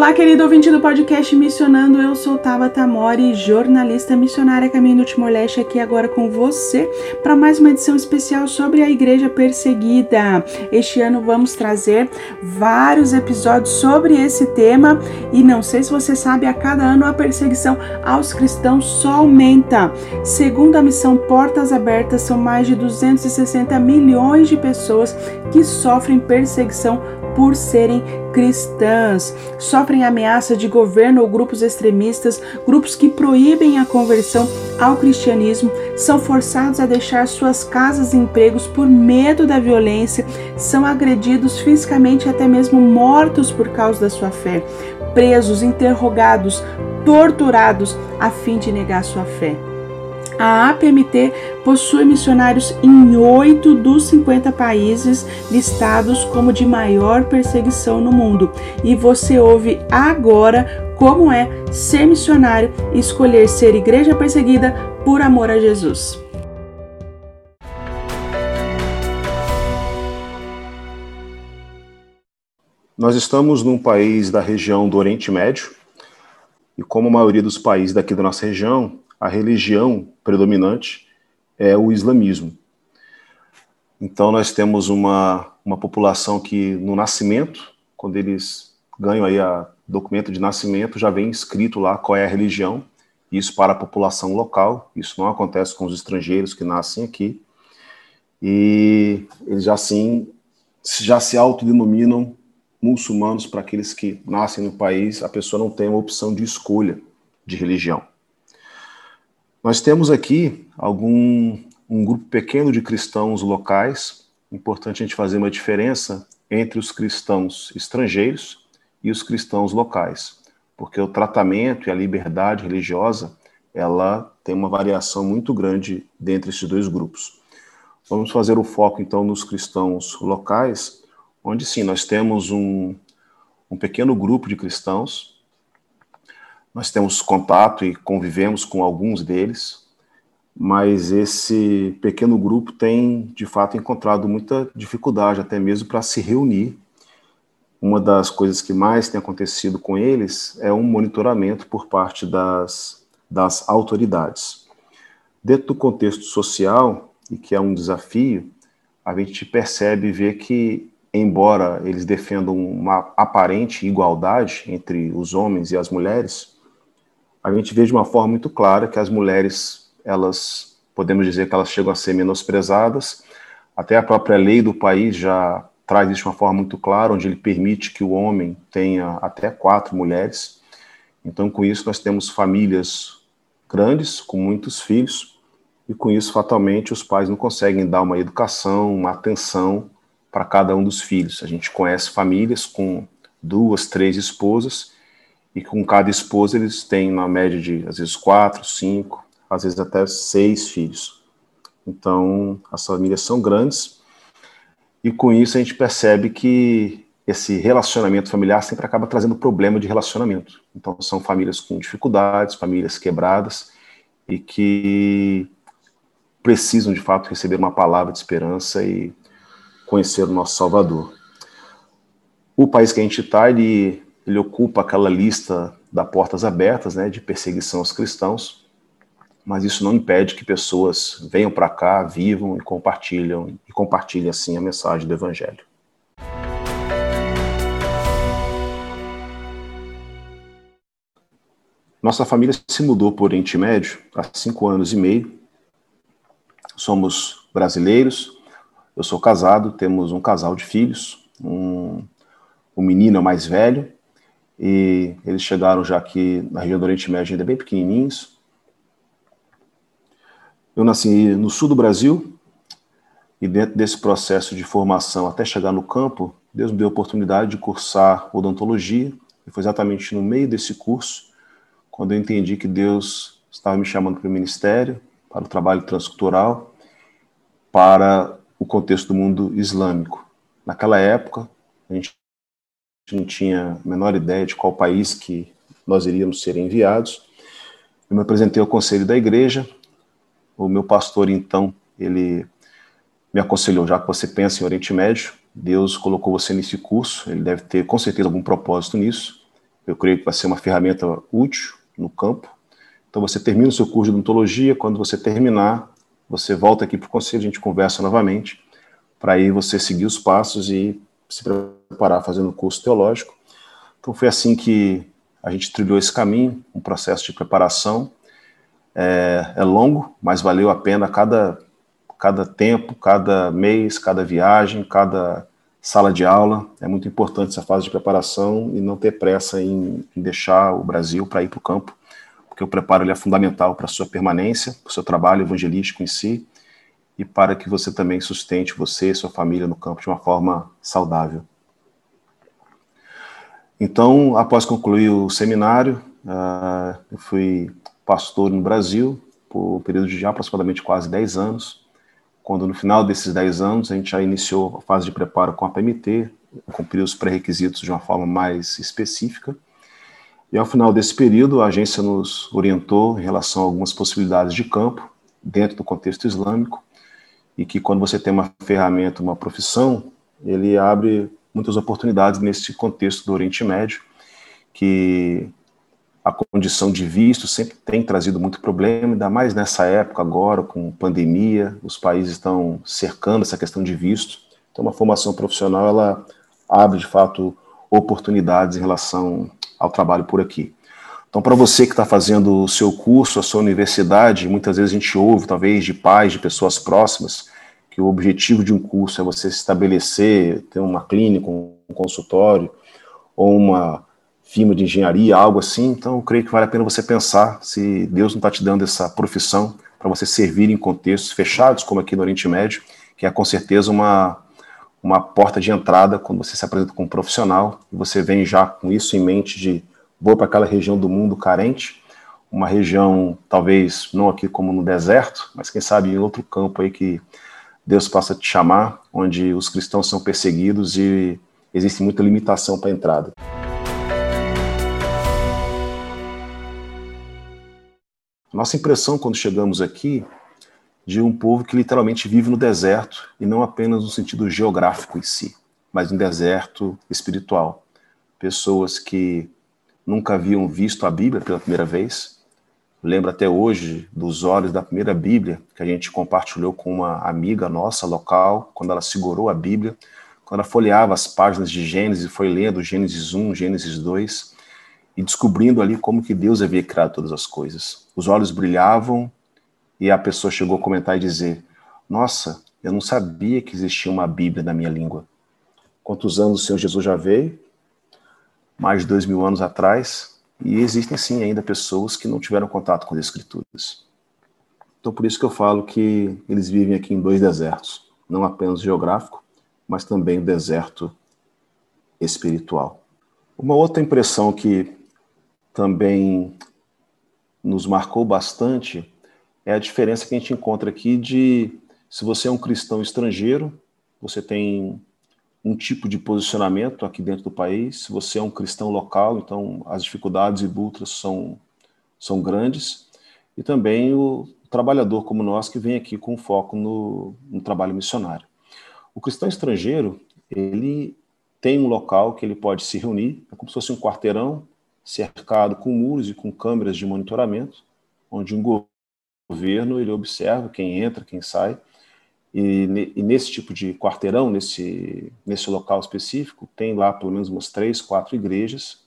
Olá, querido ouvinte do podcast Missionando, eu sou Tabata Mori, jornalista missionária Caminho do Timor-Leste, aqui agora com você para mais uma edição especial sobre a Igreja Perseguida. Este ano vamos trazer vários episódios sobre esse tema e não sei se você sabe, a cada ano a perseguição aos cristãos só aumenta. Segundo a missão Portas Abertas, são mais de 260 milhões de pessoas que sofrem perseguição por serem cristãs, sofrem ameaça de governo ou grupos extremistas, grupos que proíbem a conversão ao cristianismo, são forçados a deixar suas casas e empregos por medo da violência, são agredidos fisicamente e até mesmo mortos por causa da sua fé, presos, interrogados, torturados a fim de negar sua fé. A APMT possui missionários em oito dos 50 países listados como de maior perseguição no mundo. E você ouve agora como é ser missionário e escolher ser igreja perseguida por amor a Jesus. Nós estamos num país da região do Oriente Médio, e como a maioria dos países daqui da nossa região, a religião predominante é o islamismo. Então nós temos uma, uma população que no nascimento, quando eles ganham aí a documento de nascimento, já vem escrito lá qual é a religião, isso para a população local, isso não acontece com os estrangeiros que nascem aqui, e eles já assim já se autodenominam muçulmanos para aqueles que nascem no país, a pessoa não tem uma opção de escolha de religião. Nós temos aqui algum um grupo pequeno de cristãos locais. Importante a gente fazer uma diferença entre os cristãos estrangeiros e os cristãos locais, porque o tratamento e a liberdade religiosa ela tem uma variação muito grande dentre esses dois grupos. Vamos fazer o foco então nos cristãos locais, onde sim nós temos um, um pequeno grupo de cristãos nós temos contato e convivemos com alguns deles, mas esse pequeno grupo tem, de fato, encontrado muita dificuldade, até mesmo para se reunir. Uma das coisas que mais tem acontecido com eles é um monitoramento por parte das, das autoridades. Dentro do contexto social, e que é um desafio, a gente percebe e vê que, embora eles defendam uma aparente igualdade entre os homens e as mulheres, a gente vê de uma forma muito clara que as mulheres, elas, podemos dizer que elas chegam a ser menosprezadas, até a própria lei do país já traz isso de uma forma muito clara, onde ele permite que o homem tenha até quatro mulheres. Então, com isso, nós temos famílias grandes, com muitos filhos, e com isso, fatalmente, os pais não conseguem dar uma educação, uma atenção para cada um dos filhos. A gente conhece famílias com duas, três esposas, e com cada esposa eles têm uma média de às vezes quatro, cinco, às vezes até seis filhos. Então as famílias são grandes e com isso a gente percebe que esse relacionamento familiar sempre acaba trazendo problema de relacionamento. Então são famílias com dificuldades, famílias quebradas e que precisam de fato receber uma palavra de esperança e conhecer o nosso Salvador. O país que a gente está, ele ele ocupa aquela lista da portas abertas, né, de perseguição aos cristãos, mas isso não impede que pessoas venham para cá, vivam e compartilham e compartilhem assim a mensagem do evangelho. Nossa família se mudou para o Oriente Médio há cinco anos e meio. Somos brasileiros. Eu sou casado, temos um casal de filhos. Um, o menino é o mais velho e eles chegaram já aqui na região do Oriente Médio ainda bem pequenininhos. Eu nasci no sul do Brasil e dentro desse processo de formação até chegar no campo, Deus me deu a oportunidade de cursar odontologia e foi exatamente no meio desse curso, quando eu entendi que Deus estava me chamando para o ministério, para o trabalho transcultural, para o contexto do mundo islâmico. Naquela época, a gente não tinha a menor ideia de qual país que nós iríamos ser enviados. Eu me apresentei ao conselho da igreja. O meu pastor, então, ele me aconselhou, já que você pensa em Oriente Médio, Deus colocou você nesse curso, ele deve ter com certeza algum propósito nisso. Eu creio que vai ser uma ferramenta útil no campo. Então você termina o seu curso de odontologia, quando você terminar, você volta aqui para o conselho, a gente conversa novamente, para aí você seguir os passos e se preparar fazendo o curso teológico. Então foi assim que a gente trilhou esse caminho, um processo de preparação. É, é longo, mas valeu a pena cada cada tempo, cada mês, cada viagem, cada sala de aula. É muito importante essa fase de preparação e não ter pressa em, em deixar o Brasil para ir para o campo, porque o preparo ele é fundamental para a sua permanência, para o seu trabalho evangelístico em si e para que você também sustente você e sua família no campo de uma forma saudável. Então, após concluir o seminário, uh, eu fui pastor no Brasil por um período de aproximadamente quase 10 anos quando no final desses 10 anos a gente já iniciou a fase de preparo com a PMT, cumpriu os pré-requisitos de uma forma mais específica. E ao final desse período, a agência nos orientou em relação a algumas possibilidades de campo dentro do contexto islâmico, e que quando você tem uma ferramenta, uma profissão, ele abre muitas oportunidades nesse contexto do Oriente Médio, que a condição de visto sempre tem trazido muito problema, ainda mais nessa época agora, com pandemia, os países estão cercando essa questão de visto. Então, uma formação profissional, ela abre, de fato, oportunidades em relação ao trabalho por aqui. Então, para você que está fazendo o seu curso, a sua universidade, muitas vezes a gente ouve, talvez, de pais, de pessoas próximas, que o objetivo de um curso é você estabelecer, ter uma clínica, um consultório, ou uma firma de engenharia, algo assim. Então, eu creio que vale a pena você pensar se Deus não está te dando essa profissão para você servir em contextos fechados, como aqui no Oriente Médio, que é com certeza uma, uma porta de entrada quando você se apresenta como profissional e você vem já com isso em mente de vou para aquela região do mundo carente, uma região talvez não aqui como no deserto, mas quem sabe em outro campo aí que Deus possa te chamar, onde os cristãos são perseguidos e existe muita limitação para a entrada. Nossa impressão quando chegamos aqui de um povo que literalmente vive no deserto e não apenas no sentido geográfico em si, mas no deserto espiritual. Pessoas que nunca haviam visto a Bíblia pela primeira vez. Lembro até hoje dos olhos da primeira Bíblia que a gente compartilhou com uma amiga nossa local, quando ela segurou a Bíblia, quando ela folheava as páginas de Gênesis e foi lendo Gênesis 1, Gênesis 2, e descobrindo ali como que Deus havia criado todas as coisas. Os olhos brilhavam e a pessoa chegou a comentar e dizer: Nossa, eu não sabia que existia uma Bíblia na minha língua. Quantos anos o Senhor Jesus já veio? Mais de dois mil anos atrás. E existem sim ainda pessoas que não tiveram contato com as Escrituras. Então, por isso que eu falo que eles vivem aqui em dois desertos, não apenas geográfico, mas também o deserto espiritual. Uma outra impressão que também nos marcou bastante é a diferença que a gente encontra aqui de se você é um cristão estrangeiro, você tem um tipo de posicionamento aqui dentro do país, se você é um cristão local, então as dificuldades e lutas são, são grandes, e também o trabalhador como nós que vem aqui com foco no, no trabalho missionário. O cristão estrangeiro, ele tem um local que ele pode se reunir, é como se fosse um quarteirão, cercado com muros e com câmeras de monitoramento, onde um governo ele observa quem entra, quem sai, e, e, nesse tipo de quarteirão, nesse, nesse local específico, tem lá pelo menos umas três, quatro igrejas,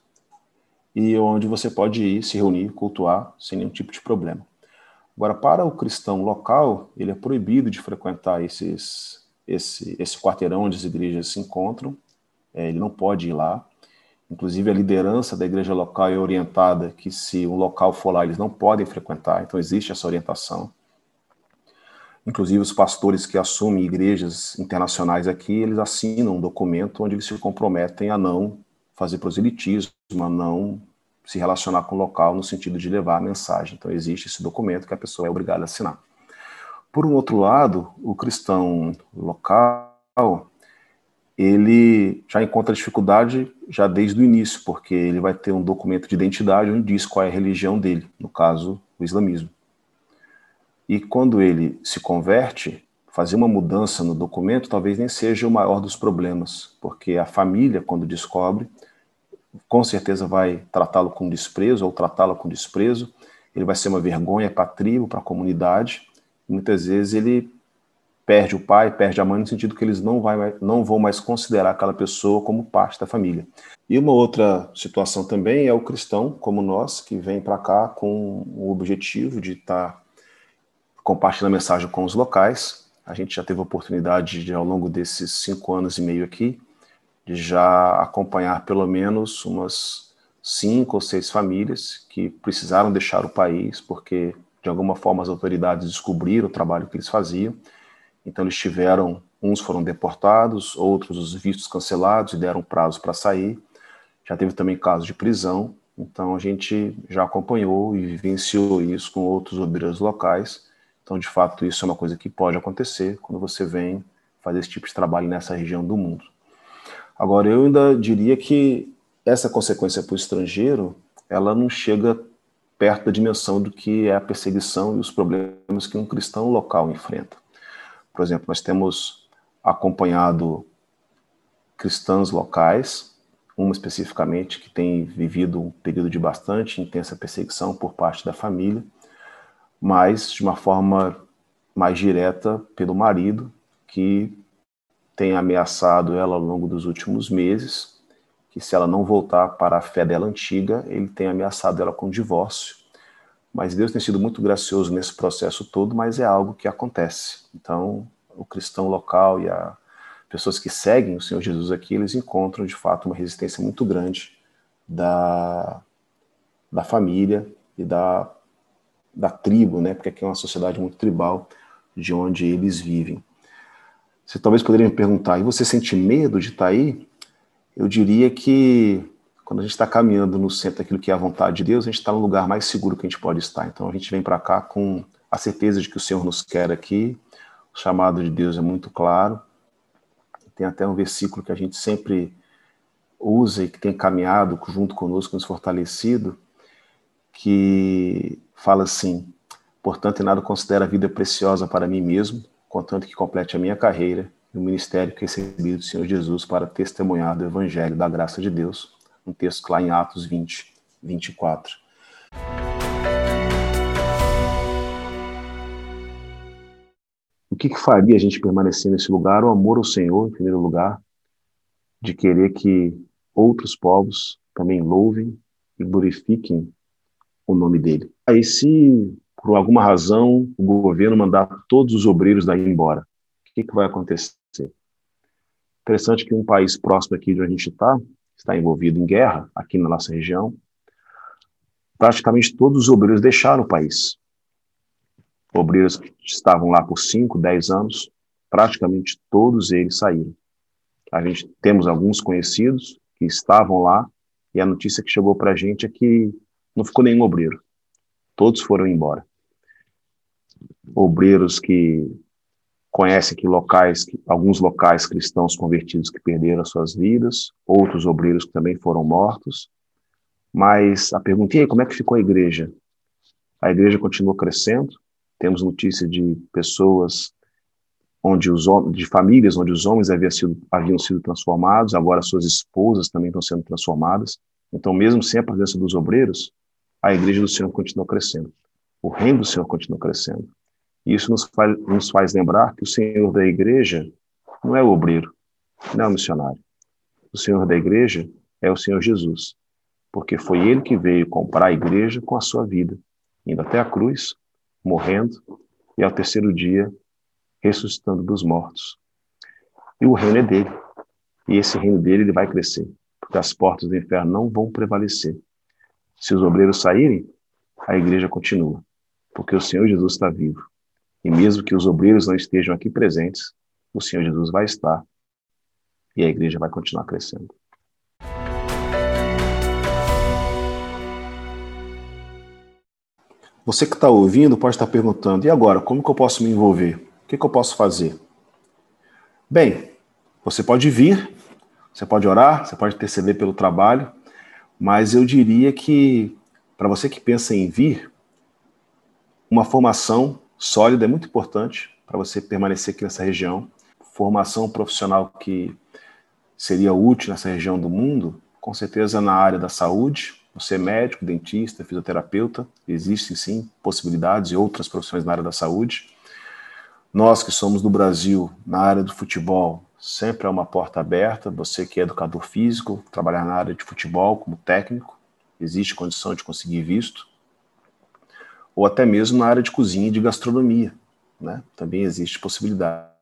e onde você pode ir se reunir, cultuar, sem nenhum tipo de problema. Agora, para o cristão local, ele é proibido de frequentar esses, esse, esse quarteirão onde as igrejas se encontram, é, ele não pode ir lá, Inclusive, a liderança da igreja local é orientada que, se um local for lá, eles não podem frequentar, então existe essa orientação. Inclusive, os pastores que assumem igrejas internacionais aqui, eles assinam um documento onde eles se comprometem a não fazer proselitismo, a não se relacionar com o local no sentido de levar a mensagem. Então, existe esse documento que a pessoa é obrigada a assinar. Por um outro lado, o cristão local, ele já encontra dificuldade já desde o início, porque ele vai ter um documento de identidade onde diz qual é a religião dele, no caso, o islamismo. E quando ele se converte, fazer uma mudança no documento talvez nem seja o maior dos problemas, porque a família, quando descobre, com certeza vai tratá-lo com desprezo ou tratá-la com desprezo, ele vai ser uma vergonha para a tribo, para a comunidade, muitas vezes ele perde o pai, perde a mãe, no sentido que eles não, vai, não vão mais considerar aquela pessoa como parte da família. E uma outra situação também é o cristão, como nós, que vem para cá com o objetivo de estar tá compartilhando a mensagem com os locais. A gente já teve a oportunidade de, ao longo desses cinco anos e meio aqui, de já acompanhar pelo menos umas cinco ou seis famílias que precisaram deixar o país porque de alguma forma as autoridades descobriram o trabalho que eles faziam. Então eles tiveram, uns foram deportados, outros os vistos cancelados e deram prazo para sair. Já teve também casos de prisão. Então a gente já acompanhou e vivenciou isso com outros obreiros locais. Então de fato isso é uma coisa que pode acontecer quando você vem fazer esse tipo de trabalho nessa região do mundo. Agora, eu ainda diria que essa consequência para o estrangeiro, ela não chega perto da dimensão do que é a perseguição e os problemas que um cristão local enfrenta. Por exemplo, nós temos acompanhado cristãs locais, uma especificamente que tem vivido um período de bastante intensa perseguição por parte da família, mas de uma forma mais direta pelo marido, que tem ameaçado ela ao longo dos últimos meses, que se ela não voltar para a fé dela antiga, ele tem ameaçado ela com divórcio. Mas Deus tem sido muito gracioso nesse processo todo, mas é algo que acontece. Então, o cristão local e as pessoas que seguem o Senhor Jesus aqui, eles encontram de fato uma resistência muito grande da, da família e da, da tribo, né? Porque aqui é uma sociedade muito tribal de onde eles vivem. Você talvez poderia me perguntar, e você sente medo de estar aí? Eu diria que quando a gente está caminhando no centro daquilo que é a vontade de Deus, a gente está no lugar mais seguro que a gente pode estar. Então a gente vem para cá com a certeza de que o Senhor nos quer aqui, o chamado de Deus é muito claro. Tem até um versículo que a gente sempre usa e que tem caminhado junto conosco, nos fortalecido, que fala assim: Portanto, em nada considero a vida preciosa para mim mesmo, contanto que complete a minha carreira e o ministério que recebi do Senhor Jesus para testemunhar do Evangelho da graça de Deus. Um texto lá em Atos 20, 24. O que, que faria a gente permanecer nesse lugar? O amor ao Senhor, em primeiro lugar, de querer que outros povos também louvem e glorifiquem o nome dele. Aí, se por alguma razão, o governo mandar todos os obreiros daí embora. O que, que vai acontecer? Interessante que um país próximo aqui de onde a gente está, está envolvido em guerra, aqui na nossa região, praticamente todos os obreiros deixaram o país. Obreiros que estavam lá por 5, 10 anos, praticamente todos eles saíram. A gente temos alguns conhecidos que estavam lá e a notícia que chegou para a gente é que não ficou nenhum obreiro. Todos foram embora obreiros que conhecem que locais, alguns locais cristãos convertidos que perderam suas vidas, outros obreiros que também foram mortos. Mas a pergunta é como é que ficou a igreja? A igreja continua crescendo. Temos notícia de pessoas onde os de famílias onde os homens haviam sido, haviam sido transformados, agora suas esposas também estão sendo transformadas. Então, mesmo sem a presença dos obreiros, a igreja do Senhor continua crescendo. O reino do Senhor continua crescendo. Isso nos faz, nos faz lembrar que o Senhor da igreja não é o obreiro, não é o missionário. O Senhor da igreja é o Senhor Jesus, porque foi ele que veio comprar a igreja com a sua vida, indo até a cruz, morrendo e ao terceiro dia ressuscitando dos mortos. E o reino é dele. E esse reino dele ele vai crescer, porque as portas do inferno não vão prevalecer. Se os obreiros saírem, a igreja continua, porque o Senhor Jesus está vivo. E mesmo que os obreiros não estejam aqui presentes, o Senhor Jesus vai estar e a igreja vai continuar crescendo. Você que está ouvindo pode estar perguntando: e agora? Como que eu posso me envolver? O que, que eu posso fazer? Bem, você pode vir, você pode orar, você pode interceder pelo trabalho, mas eu diria que para você que pensa em vir, uma formação sólida é muito importante para você permanecer aqui nessa região. Formação profissional que seria útil nessa região do mundo, com certeza na área da saúde, você é médico, dentista, fisioterapeuta, existem sim possibilidades e outras profissões na área da saúde. Nós que somos do Brasil, na área do futebol, sempre é uma porta aberta. Você que é educador físico, trabalhar na área de futebol como técnico, existe condição de conseguir visto. Ou até mesmo na área de cozinha e de gastronomia, né? Também existe possibilidades.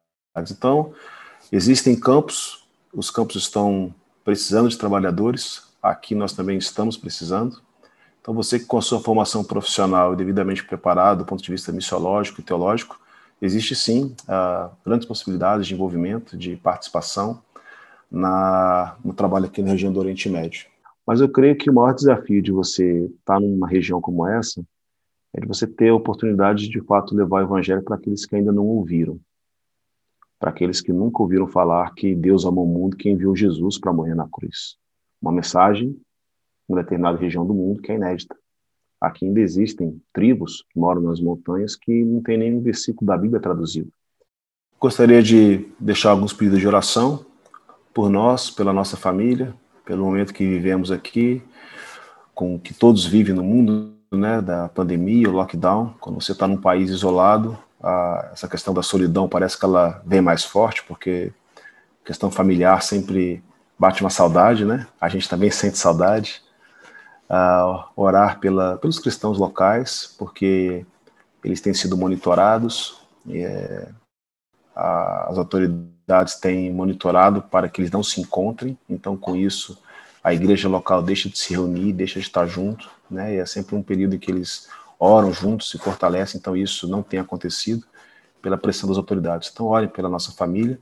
Então, existem campos, os campos estão precisando de trabalhadores, Aqui nós também estamos precisando. Então, você que com a sua formação profissional devidamente preparado do ponto de vista missiológico e teológico, existe sim uh, grandes possibilidades de envolvimento, de participação na, no trabalho aqui na região do Oriente Médio. Mas eu creio que o maior desafio de você estar numa região como essa é de você ter a oportunidade de, de fato, levar o evangelho para aqueles que ainda não ouviram. Para aqueles que nunca ouviram falar que Deus amou o mundo, que enviou Jesus para morrer na cruz uma mensagem em uma determinada região do mundo que é inédita. Aqui ainda existem tribos que moram nas montanhas que não tem nenhum versículo da Bíblia traduzido. Gostaria de deixar alguns pedidos de oração por nós, pela nossa família, pelo momento que vivemos aqui, com o que todos vivem no mundo, né, da pandemia, o lockdown. Quando você está num país isolado, a, essa questão da solidão parece que ela vem mais forte, porque questão familiar sempre bate uma saudade, né? A gente também sente saudade. Uh, orar pela, pelos cristãos locais, porque eles têm sido monitorados, é, a, as autoridades têm monitorado para que eles não se encontrem, então com isso a igreja local deixa de se reunir, deixa de estar junto, né? E é sempre um período em que eles oram juntos, se fortalecem, então isso não tem acontecido pela pressão das autoridades. Então orem pela nossa família,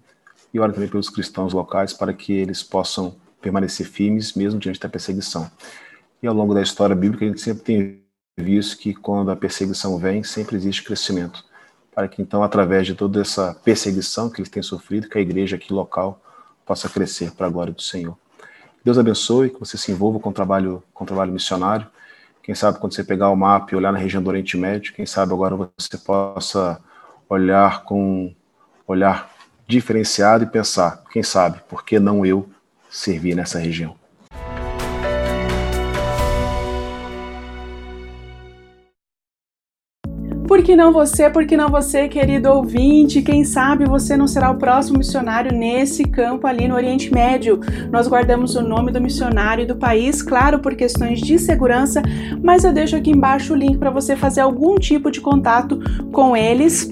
e ora também pelos cristãos locais para que eles possam permanecer firmes mesmo diante da perseguição. E ao longo da história bíblica a gente sempre tem visto que quando a perseguição vem, sempre existe crescimento, para que então através de toda essa perseguição que eles têm sofrido, que a igreja aqui local possa crescer para a glória do Senhor. Deus abençoe, que você se envolva com o trabalho, com o trabalho missionário. Quem sabe quando você pegar o mapa e olhar na região do Oriente Médio, quem sabe agora você possa olhar com olhar diferenciado e pensar, quem sabe, por que não eu servir nessa região? Por que não você? Por que não você, querido ouvinte? Quem sabe você não será o próximo missionário nesse campo ali no Oriente Médio? Nós guardamos o nome do missionário e do país, claro, por questões de segurança, mas eu deixo aqui embaixo o link para você fazer algum tipo de contato com eles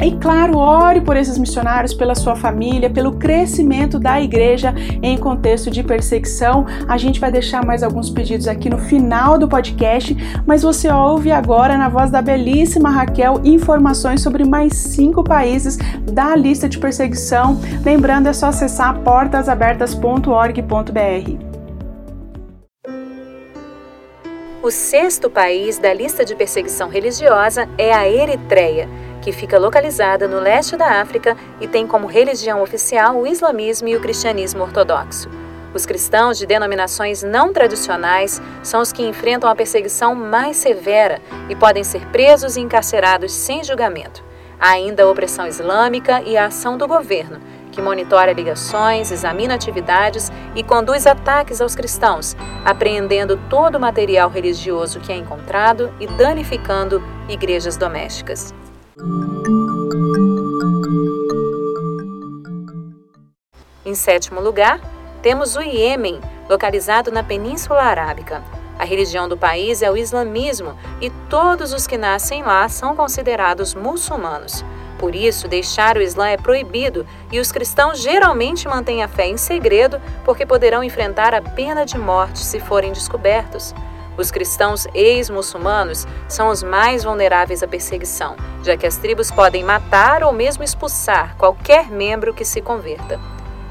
e claro, ore por esses missionários, pela sua família, pelo crescimento da igreja em contexto de perseguição. A gente vai deixar mais alguns pedidos aqui no final do podcast, mas você ouve agora na voz da belíssima Raquel informações sobre mais cinco países da lista de perseguição. Lembrando, é só acessar portasabertas.org.br. O sexto país da lista de perseguição religiosa é a Eritreia que fica localizada no leste da África e tem como religião oficial o islamismo e o cristianismo ortodoxo. Os cristãos de denominações não tradicionais são os que enfrentam a perseguição mais severa e podem ser presos e encarcerados sem julgamento. Há ainda a opressão islâmica e a ação do governo, que monitora ligações, examina atividades e conduz ataques aos cristãos, apreendendo todo o material religioso que é encontrado e danificando igrejas domésticas. Em sétimo lugar, temos o Iêmen, localizado na Península Arábica. A religião do país é o islamismo e todos os que nascem lá são considerados muçulmanos. Por isso, deixar o Islã é proibido e os cristãos geralmente mantêm a fé em segredo porque poderão enfrentar a pena de morte se forem descobertos. Os cristãos ex-muçulmanos são os mais vulneráveis à perseguição, já que as tribos podem matar ou mesmo expulsar qualquer membro que se converta.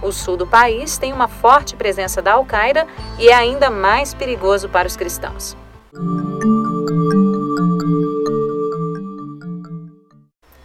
O sul do país tem uma forte presença da Al-Qaeda e é ainda mais perigoso para os cristãos.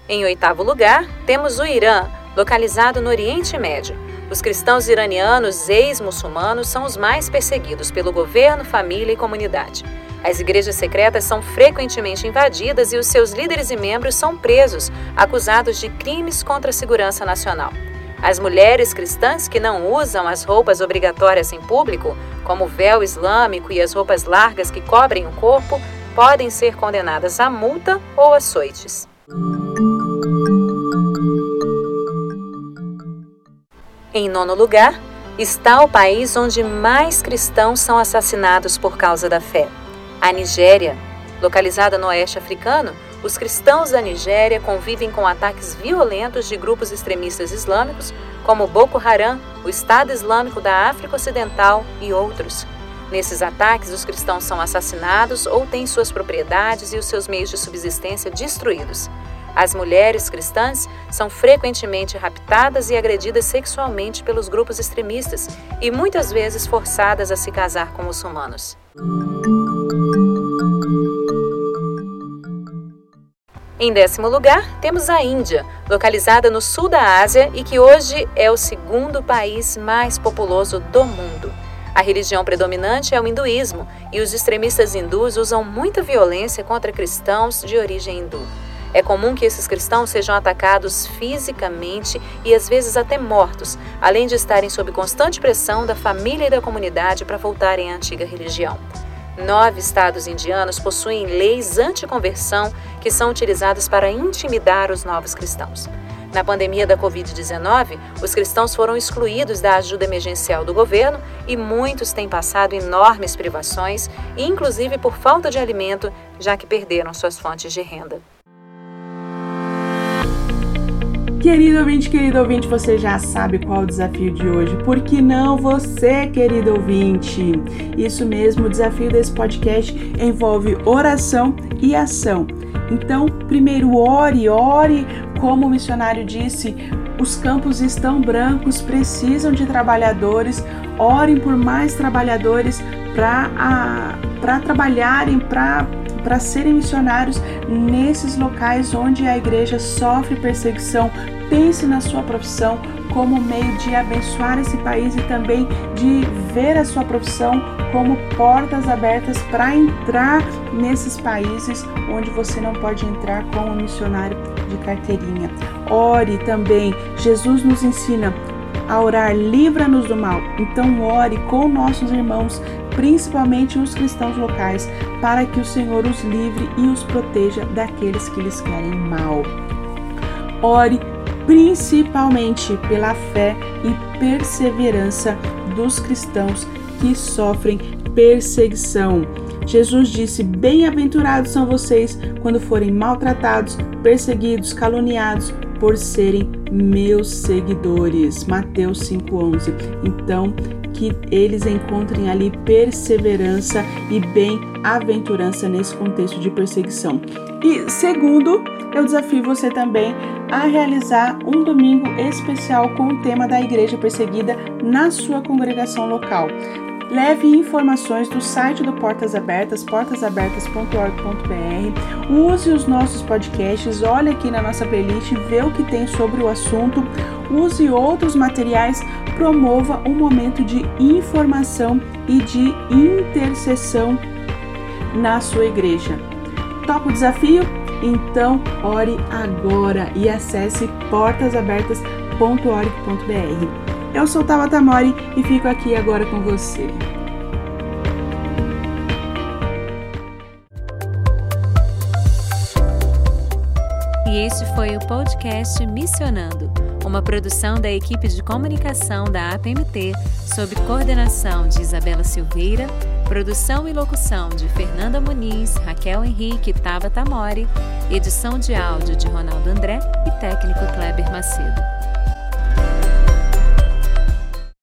Em oitavo lugar, temos o Irã, localizado no Oriente Médio. Os cristãos iranianos ex-muçulmanos são os mais perseguidos pelo governo, família e comunidade. As igrejas secretas são frequentemente invadidas e os seus líderes e membros são presos, acusados de crimes contra a segurança nacional. As mulheres cristãs que não usam as roupas obrigatórias em público, como o véu islâmico e as roupas largas que cobrem o corpo, podem ser condenadas a multa ou açoites. Em nono lugar, está o país onde mais cristãos são assassinados por causa da fé. A Nigéria, localizada no oeste africano, os cristãos da Nigéria convivem com ataques violentos de grupos extremistas islâmicos, como Boko Haram, o Estado Islâmico da África Ocidental e outros. Nesses ataques, os cristãos são assassinados ou têm suas propriedades e os seus meios de subsistência destruídos. As mulheres cristãs são frequentemente raptadas e agredidas sexualmente pelos grupos extremistas e muitas vezes forçadas a se casar com muçulmanos. Em décimo lugar, temos a Índia, localizada no sul da Ásia e que hoje é o segundo país mais populoso do mundo. A religião predominante é o hinduísmo e os extremistas hindus usam muita violência contra cristãos de origem hindu. É comum que esses cristãos sejam atacados fisicamente e às vezes até mortos, além de estarem sob constante pressão da família e da comunidade para voltarem à antiga religião. Nove estados indianos possuem leis anti-conversão que são utilizadas para intimidar os novos cristãos. Na pandemia da Covid-19, os cristãos foram excluídos da ajuda emergencial do governo e muitos têm passado enormes privações, inclusive por falta de alimento, já que perderam suas fontes de renda. Querido ouvinte, querido ouvinte, você já sabe qual o desafio de hoje. Por que não você, querido ouvinte? Isso mesmo, o desafio desse podcast envolve oração e ação. Então, primeiro ore, ore, como o missionário disse, os campos estão brancos, precisam de trabalhadores. Orem por mais trabalhadores para trabalharem, para para serem missionários nesses locais onde a igreja sofre perseguição. Pense na sua profissão como meio de abençoar esse país e também de ver a sua profissão como portas abertas para entrar nesses países onde você não pode entrar como missionário de carteirinha. Ore também. Jesus nos ensina a orar, livra-nos do mal. Então ore com nossos irmãos principalmente os cristãos locais, para que o Senhor os livre e os proteja daqueles que lhes querem mal. Ore principalmente pela fé e perseverança dos cristãos que sofrem perseguição. Jesus disse: Bem-aventurados são vocês quando forem maltratados, perseguidos, caluniados por serem meus seguidores. Mateus 5:11. Então, que eles encontrem ali perseverança e bem-aventurança nesse contexto de perseguição. E segundo, eu desafio você também a realizar um domingo especial com o tema da igreja perseguida na sua congregação local. Leve informações do site do Portas Abertas, portasabertas.org.br. Use os nossos podcasts, olhe aqui na nossa playlist, vê o que tem sobre o assunto. Use outros materiais, promova um momento de informação e de intercessão na sua igreja. Topa o desafio? Então, ore agora e acesse portasabertas.org.br. Eu sou Tabata Mori e fico aqui agora com você. E este foi o podcast Missionando, uma produção da equipe de comunicação da APMT, sob coordenação de Isabela Silveira, produção e locução de Fernanda Muniz, Raquel Henrique e Tabata Mori, edição de áudio de Ronaldo André e técnico Kleber Macedo.